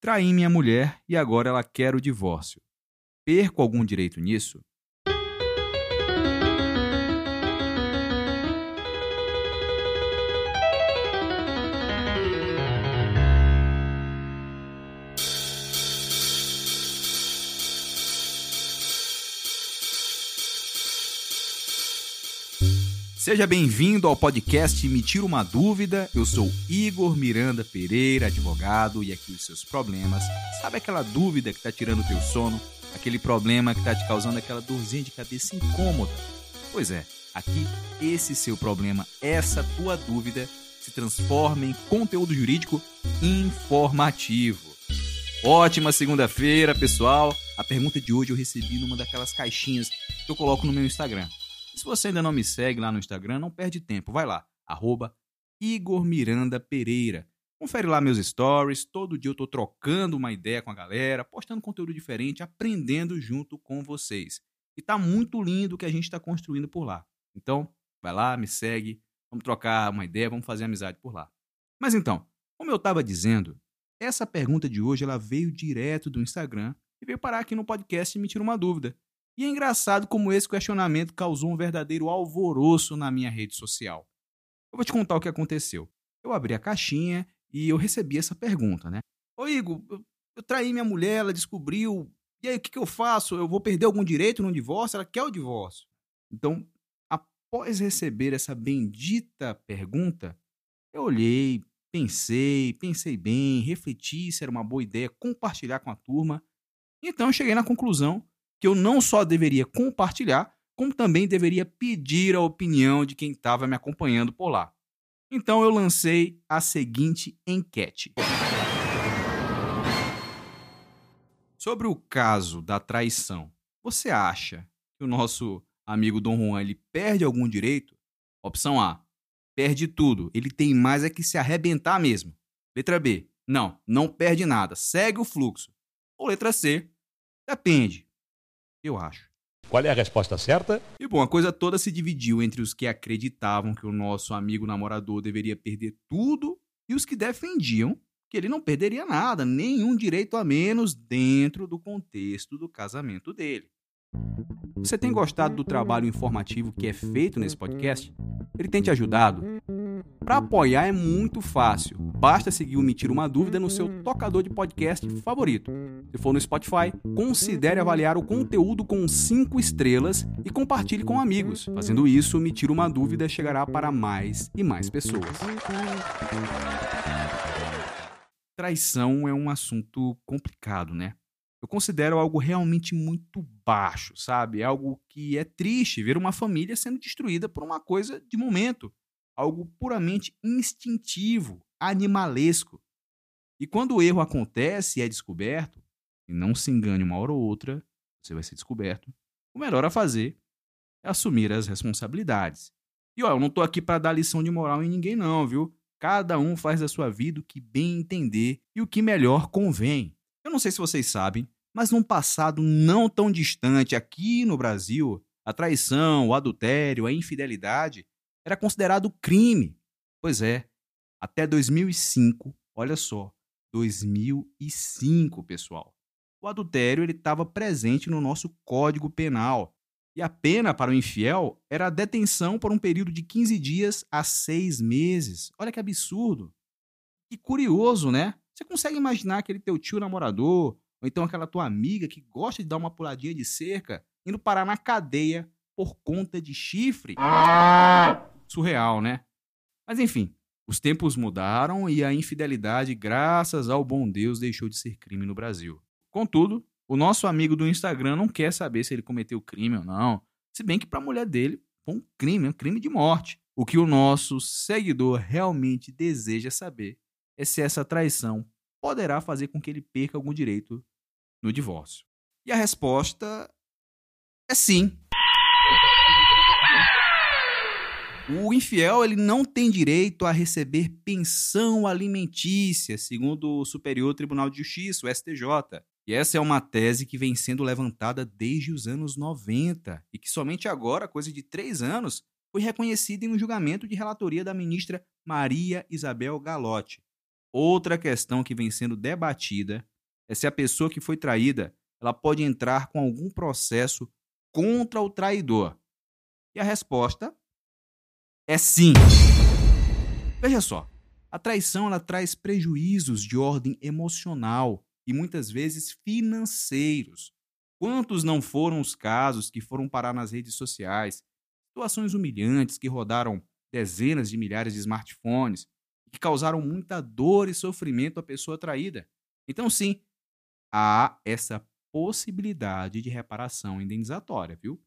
Traí minha mulher e agora ela quer o divórcio. Perco algum direito nisso? Seja bem-vindo ao podcast Me Tira uma Dúvida. Eu sou Igor Miranda Pereira, advogado, e aqui os seus problemas. Sabe aquela dúvida que está tirando o teu sono? Aquele problema que está te causando aquela dorzinha de cabeça incômoda? Pois é, aqui esse seu problema, essa tua dúvida, se transforma em conteúdo jurídico informativo. Ótima segunda-feira, pessoal! A pergunta de hoje eu recebi numa daquelas caixinhas que eu coloco no meu Instagram. Se você ainda não me segue lá no Instagram, não perde tempo. Vai lá, arroba Igor Miranda Pereira. Confere lá meus stories. Todo dia eu tô trocando uma ideia com a galera, postando conteúdo diferente, aprendendo junto com vocês. E tá muito lindo o que a gente está construindo por lá. Então, vai lá, me segue, vamos trocar uma ideia, vamos fazer amizade por lá. Mas então, como eu estava dizendo, essa pergunta de hoje ela veio direto do Instagram e veio parar aqui no podcast e me tira uma dúvida. E é engraçado como esse questionamento causou um verdadeiro alvoroço na minha rede social. Eu vou te contar o que aconteceu. Eu abri a caixinha e eu recebi essa pergunta, né? Ô Igor, eu, traí minha mulher, ela descobriu. E aí, o que, que eu faço? Eu vou perder algum direito no divórcio? Ela quer o divórcio. Então, após receber essa bendita pergunta, eu olhei, pensei, pensei bem, refleti se era uma boa ideia compartilhar com a turma. Então, eu cheguei na conclusão que eu não só deveria compartilhar, como também deveria pedir a opinião de quem estava me acompanhando por lá. Então eu lancei a seguinte enquete. Sobre o caso da traição, você acha que o nosso amigo Dom Juan ele perde algum direito? Opção A: perde tudo. Ele tem mais é que se arrebentar mesmo. Letra B: não, não perde nada. Segue o fluxo. Ou letra C: depende eu acho. Qual é a resposta certa? E bom, a coisa toda se dividiu entre os que acreditavam que o nosso amigo namorador deveria perder tudo e os que defendiam que ele não perderia nada, nenhum direito a menos dentro do contexto do casamento dele. Você tem gostado do trabalho informativo que é feito nesse podcast? Ele tem te ajudado? Para apoiar é muito fácil. Basta seguir o Me Uma Dúvida no seu tocador de podcast favorito. Se for no Spotify, considere avaliar o conteúdo com 5 estrelas e compartilhe com amigos. Fazendo isso, Me Uma Dúvida chegará para mais e mais pessoas. Traição é um assunto complicado, né? Eu considero algo realmente muito baixo, sabe? É algo que é triste ver uma família sendo destruída por uma coisa de momento algo puramente instintivo, animalesco. E quando o erro acontece e é descoberto, e não se engane uma hora ou outra, você vai ser descoberto, o melhor a fazer é assumir as responsabilidades. E ó, eu não estou aqui para dar lição de moral em ninguém não, viu? Cada um faz da sua vida o que bem entender e o que melhor convém. Eu não sei se vocês sabem, mas num passado não tão distante aqui no Brasil, a traição, o adultério, a infidelidade era considerado crime. Pois é, até 2005, olha só, 2005, pessoal. O adultério ele estava presente no nosso Código Penal. E a pena para o infiel era a detenção por um período de 15 dias a 6 meses. Olha que absurdo. Que curioso, né? Você consegue imaginar aquele teu tio namorador, ou então aquela tua amiga que gosta de dar uma puladinha de cerca, indo parar na cadeia por conta de chifre? Surreal, né? Mas enfim, os tempos mudaram e a infidelidade, graças ao bom Deus, deixou de ser crime no Brasil. Contudo, o nosso amigo do Instagram não quer saber se ele cometeu crime ou não, se bem que para a mulher dele foi um crime, um crime de morte. O que o nosso seguidor realmente deseja saber é se essa traição poderá fazer com que ele perca algum direito no divórcio. E a resposta é sim. O infiel ele não tem direito a receber pensão alimentícia, segundo o Superior Tribunal de Justiça, o STJ. E essa é uma tese que vem sendo levantada desde os anos 90 e que somente agora, coisa de três anos, foi reconhecida em um julgamento de relatoria da ministra Maria Isabel Galotti. Outra questão que vem sendo debatida é se a pessoa que foi traída ela pode entrar com algum processo contra o traidor. E a resposta é sim. Veja só, a traição ela traz prejuízos de ordem emocional e muitas vezes financeiros. Quantos não foram os casos que foram parar nas redes sociais? Situações humilhantes que rodaram dezenas de milhares de smartphones, que causaram muita dor e sofrimento à pessoa traída. Então, sim, há essa possibilidade de reparação indenizatória, viu?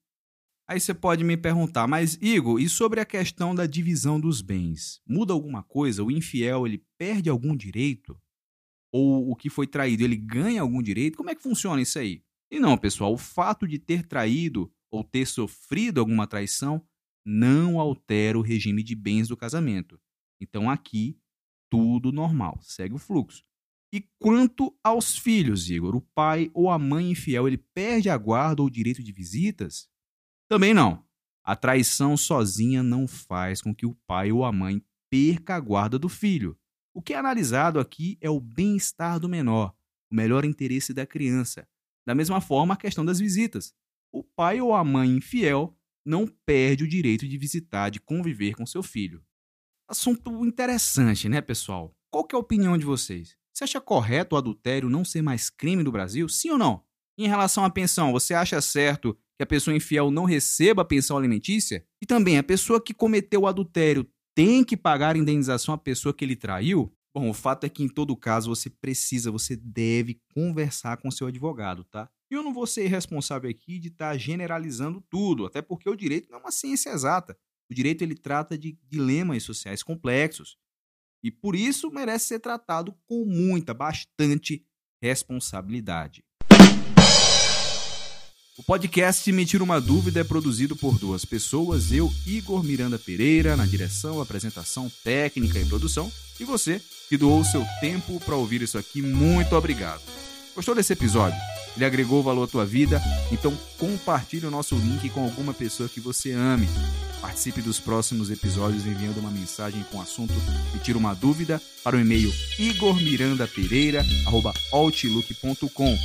Aí você pode me perguntar, mas Igor, e sobre a questão da divisão dos bens? Muda alguma coisa? O infiel ele perde algum direito? Ou o que foi traído ele ganha algum direito? Como é que funciona isso aí? E não, pessoal, o fato de ter traído ou ter sofrido alguma traição não altera o regime de bens do casamento. Então aqui, tudo normal, segue o fluxo. E quanto aos filhos, Igor, o pai ou a mãe infiel, ele perde a guarda ou o direito de visitas? Também não. A traição sozinha não faz com que o pai ou a mãe perca a guarda do filho. O que é analisado aqui é o bem-estar do menor, o melhor interesse da criança. Da mesma forma, a questão das visitas. O pai ou a mãe infiel não perde o direito de visitar, de conviver com seu filho. Assunto interessante, né, pessoal? Qual é a opinião de vocês? Você acha correto o adultério não ser mais crime no Brasil? Sim ou não? Em relação à pensão, você acha certo que a pessoa infiel não receba a pensão alimentícia? E também, a pessoa que cometeu o adultério tem que pagar a indenização à pessoa que ele traiu? Bom, o fato é que em todo caso você precisa, você deve conversar com seu advogado, tá? E eu não vou ser responsável aqui de estar tá generalizando tudo, até porque o direito não é uma ciência exata. O direito ele trata de dilemas sociais complexos e por isso merece ser tratado com muita, bastante responsabilidade. O podcast Me Tira Uma Dúvida é produzido por duas pessoas, eu, Igor Miranda Pereira, na direção, apresentação técnica e produção, e você, que doou seu tempo para ouvir isso aqui, muito obrigado. Gostou desse episódio? Ele agregou valor à tua vida? Então compartilhe o nosso link com alguma pessoa que você ame. Participe dos próximos episódios enviando uma mensagem com assunto e tira uma dúvida para o e-mail igormirandapereira.outlook.com.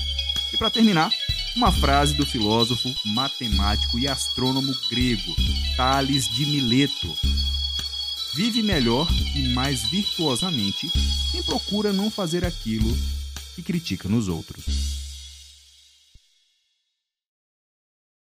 E para terminar, uma frase do filósofo, matemático e astrônomo grego Tales de Mileto. Vive melhor e mais virtuosamente quem procura não fazer aquilo que critica nos outros.